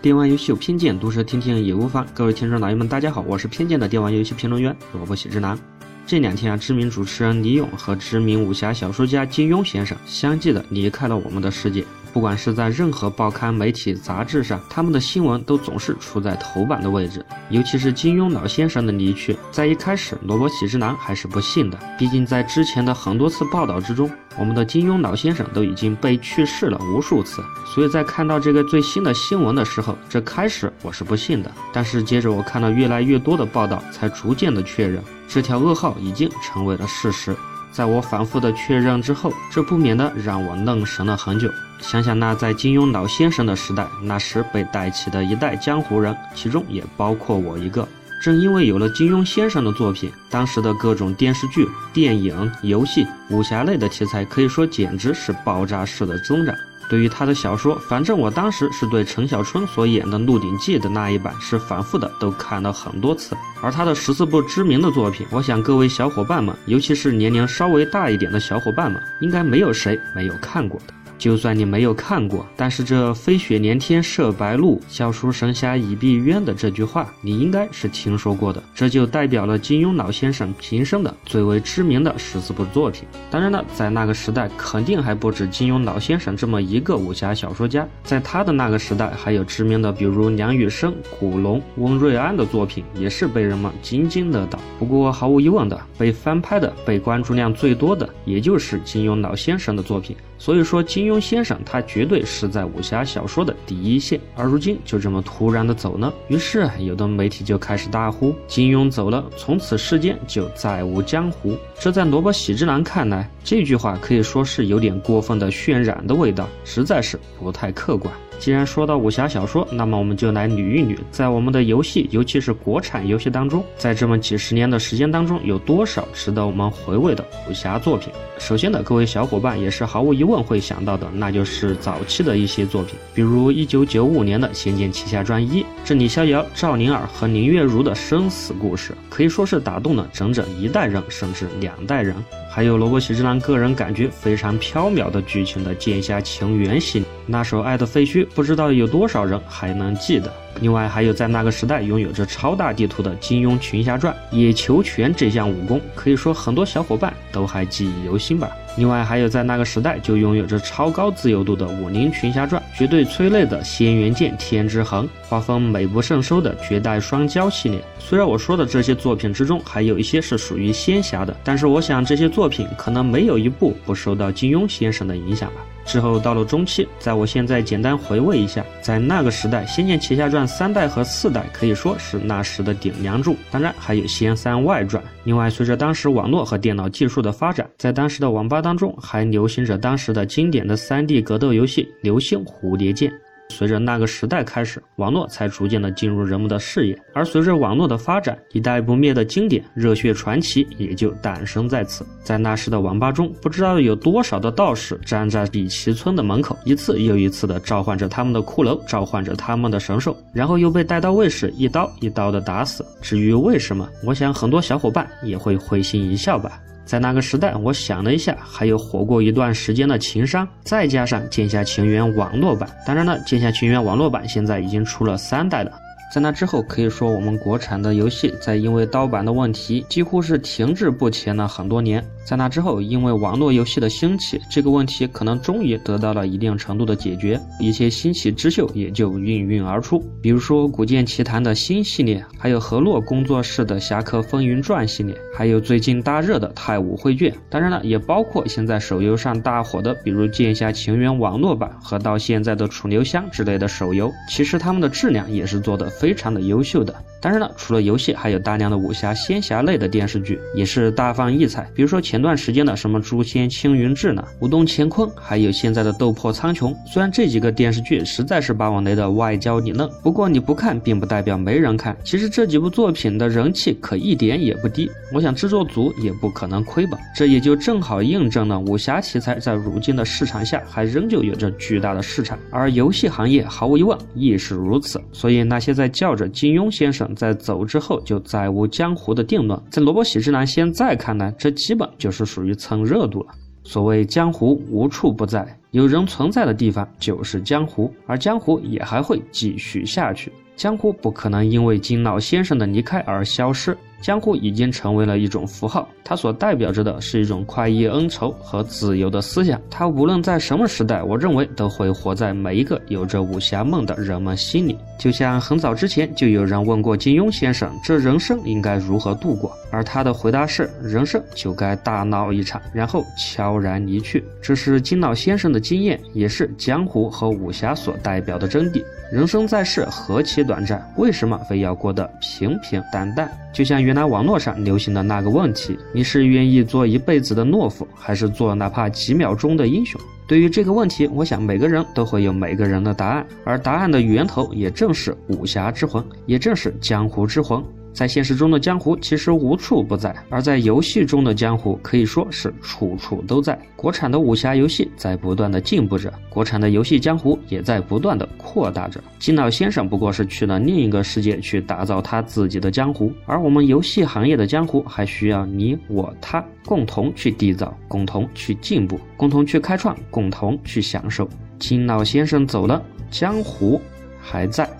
电玩游戏有偏见，读者听听也无妨。各位听众老爷们，大家好，我是偏见的电玩游戏评论员萝卜喜之男。这两天啊，知名主持人李咏和知名武侠小说家金庸先生相继的离开了我们的世界。不管是在任何报刊媒体杂志上，他们的新闻都总是处在头版的位置。尤其是金庸老先生的离去，在一开始，萝卜喜之男还是不信的。毕竟在之前的很多次报道之中，我们的金庸老先生都已经被去世了无数次。所以在看到这个最新的新闻的时候，这开始我是不信的。但是接着我看到越来越多的报道，才逐渐的确认这条噩耗已经成为了事实。在我反复的确认之后，这不免的让我愣神了很久。想想那在金庸老先生的时代，那时被带起的一代江湖人，其中也包括我一个。正因为有了金庸先生的作品，当时的各种电视剧、电影、游戏、武侠类的题材，可以说简直是爆炸式的增长。对于他的小说，反正我当时是对陈小春所演的《鹿鼎记》的那一版是反复的都看了很多次，而他的十四部知名的作品，我想各位小伙伴们，尤其是年龄稍微大一点的小伙伴们，应该没有谁没有看过的。就算你没有看过，但是这“飞雪连天射白鹿，笑书神侠倚碧鸳”的这句话，你应该是听说过的。这就代表了金庸老先生平生的最为知名的十四部作品。当然了，在那个时代，肯定还不止金庸老先生这么一个武侠小说家。在他的那个时代，还有知名的，比如梁羽生、古龙、温瑞安的作品，也是被人们津津乐道。不过，毫无疑问的，被翻拍的、被关注量最多的，也就是金庸老先生的作品。所以说，金庸先生他绝对是在武侠小说的第一线，而如今就这么突然的走了。于是，有的媒体就开始大呼：“金庸走了，从此世间就再无江湖。”这在萝卜喜之郎看来，这句话可以说是有点过分的渲染的味道，实在是不太客观。既然说到武侠小说，那么我们就来捋一捋，在我们的游戏，尤其是国产游戏当中，在这么几十年的时间当中，有多少值得我们回味的武侠作品？首先呢，各位小伙伴也是毫无疑问会想到的，那就是早期的一些作品，比如一九九五年的《仙剑奇侠传一》，这李逍遥、赵灵儿和林月如的生死故事，可以说是打动了整整一代人，甚至两代人。还有萝卜喜之郎个人感觉非常飘渺的剧情的《剑侠情缘》系列，那首《爱的废墟》，不知道有多少人还能记得。另外，还有在那个时代拥有着超大地图的《金庸群侠传》，野球拳这项武功，可以说很多小伙伴都还记忆犹新吧。另外，还有在那个时代就拥有着超高自由度的《武林群侠传》，绝对催泪的《仙元剑天之痕》，画风美不胜收的《绝代双骄》系列。虽然我说的这些作品之中还有一些是属于仙侠的，但是我想这些作品可能没有一部不受到金庸先生的影响吧。之后到了中期，在我现在简单回味一下，在那个时代，《仙剑奇侠传》三代和四代可以说是那时的顶梁柱，当然还有《仙三外传》。另外，随着当时网络和电脑技术的发展，在当时的网吧当中还流行着当时的经典的 3D 格斗游戏《流星蝴蝶剑》。随着那个时代开始，网络才逐渐的进入人们的视野。而随着网络的发展，一代不灭的经典《热血传奇》也就诞生在此。在那时的网吧中，不知道有多少的道士站在比奇村的门口，一次又一次的召唤着他们的骷髅，召唤着他们的神兽，然后又被带刀卫士一刀一刀的打死。至于为什么，我想很多小伙伴也会会心一笑吧。在那个时代，我想了一下，还有火过一段时间的情商，再加上《剑侠情缘》网络版，当然了，《剑侠情缘》网络版现在已经出了三代了。在那之后，可以说我们国产的游戏在因为盗版的问题，几乎是停滞不前了很多年。在那之后，因为网络游戏的兴起，这个问题可能终于得到了一定程度的解决，一些新奇之秀也就应运而出。比如说《古剑奇谭》的新系列，还有河洛工作室的《侠客风云传》系列，还有最近大热的《太武绘卷》。当然了，也包括现在手游上大火的，比如《剑侠情缘》网络版和到现在的《楚留香》之类的手游，其实他们的质量也是做的。非常的优秀的，当然了，除了游戏，还有大量的武侠仙侠类的电视剧，也是大放异彩。比如说前段时间的什么《诛仙青云志》呢，《武动乾坤》，还有现在的《斗破苍穹》。虽然这几个电视剧实在是把我雷的外焦里嫩，不过你不看，并不代表没人看。其实这几部作品的人气可一点也不低，我想制作组也不可能亏本。这也就正好印证了武侠题材在如今的市场下，还仍旧有着巨大的市场，而游戏行业毫无疑问亦是如此。所以那些在叫着金庸先生在走之后就再无江湖的定论，在萝卜喜之男现在看来，这基本就是属于蹭热度了。所谓江湖无处不在，有人存在的地方就是江湖，而江湖也还会继续下去。江湖不可能因为金老先生的离开而消失。江湖已经成为了一种符号，它所代表着的是一种快意恩仇和自由的思想。它无论在什么时代，我认为都会活在每一个有着武侠梦的人们心里。就像很早之前就有人问过金庸先生，这人生应该如何度过？而他的回答是：人生就该大闹一场，然后悄然离去。这是金老先生的经验，也是江湖和武侠所代表的真谛。人生在世何其短暂，为什么非要过得平平淡淡？就像原来网络上流行的那个问题：你是愿意做一辈子的懦夫，还是做哪怕几秒钟的英雄？对于这个问题，我想每个人都会有每个人的答案，而答案的源头也正是武侠之魂，也正是江湖之魂。在现实中的江湖其实无处不在，而在游戏中的江湖可以说是处处都在。国产的武侠游戏在不断的进步着，国产的游戏江湖也在不断的扩大着。金老先生不过是去了另一个世界去打造他自己的江湖，而我们游戏行业的江湖还需要你我他共同去缔造，共同去进步，共同去开创，共同去享受。金老先生走了，江湖还在。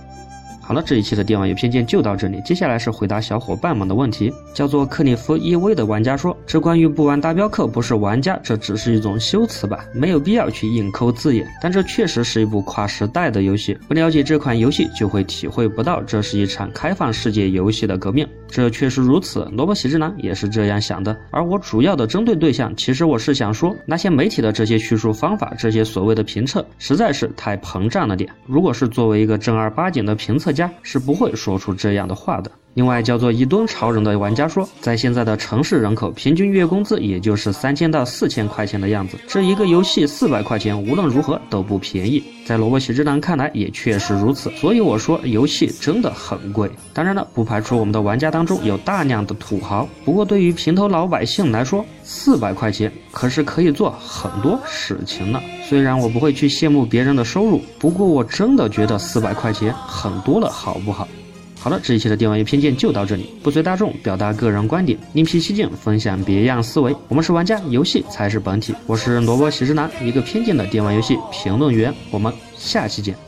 好了，这一期的电玩游偏见就到这里。接下来是回答小伙伴们的问题。叫做克里夫一威的玩家说：“这关于不玩达标客不是玩家，这只是一种修辞吧，没有必要去硬抠字眼。但这确实是一部跨时代的游戏，不了解这款游戏就会体会不到这是一场开放世界游戏的革命。这确实如此，萝卜喜之郎也是这样想的。而我主要的针对对象，其实我是想说，那些媒体的这些叙述方法，这些所谓的评测，实在是太膨胀了点。如果是作为一个正儿八经的评测。”家是不会说出这样的话的。另外，叫做一吨超人的玩家说，在现在的城市人口，平均月工资也就是三千到四千块钱的样子。这一个游戏四百块钱，无论如何都不便宜。在萝卜喜之郎看来，也确实如此。所以我说，游戏真的很贵。当然了，不排除我们的玩家当中有大量的土豪。不过，对于平头老百姓来说，四百块钱可是可以做很多事情了。虽然我不会去羡慕别人的收入，不过我真的觉得四百块钱很多了，好不好？好了，这一期的电玩游戏偏见就到这里，不随大众，表达个人观点，另辟蹊径，分享别样思维。我们是玩家，游戏才是本体。我是萝卜喜之男，一个偏见的电玩游戏评论员。我们下期见。